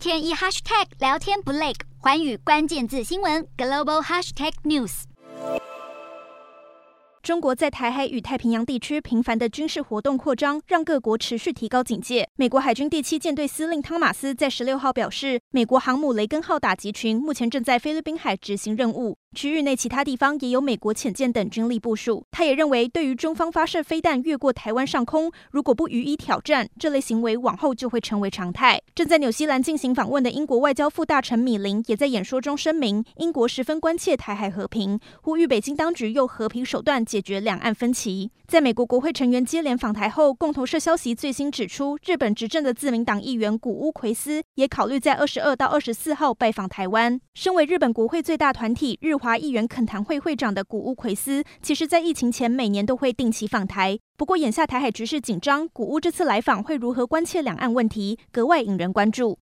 天一 hashtag 聊天不累，环宇关键字新闻 global hashtag news。中国在台海与太平洋地区频繁的军事活动扩张，让各国持续提高警戒。美国海军第七舰队司令汤马斯在十六号表示，美国航母雷根号打击群目前正在菲律宾海执行任务。区域内其他地方也有美国潜舰等军力部署。他也认为，对于中方发射飞弹越过台湾上空，如果不予以挑战，这类行为往后就会成为常态。正在纽西兰进行访问的英国外交副大臣米林也在演说中声明，英国十分关切台海和平，呼吁北京当局用和平手段解决两岸分歧。在美国国会成员接连访台后，共同社消息最新指出，日本执政的自民党议员谷屋奎斯也考虑在二十二到二十四号拜访台湾。身为日本国会最大团体日华议员恳谈会会长的古乌奎斯，其实在疫情前每年都会定期访台。不过眼下台海局势紧张，古乌这次来访会如何关切两岸问题，格外引人关注。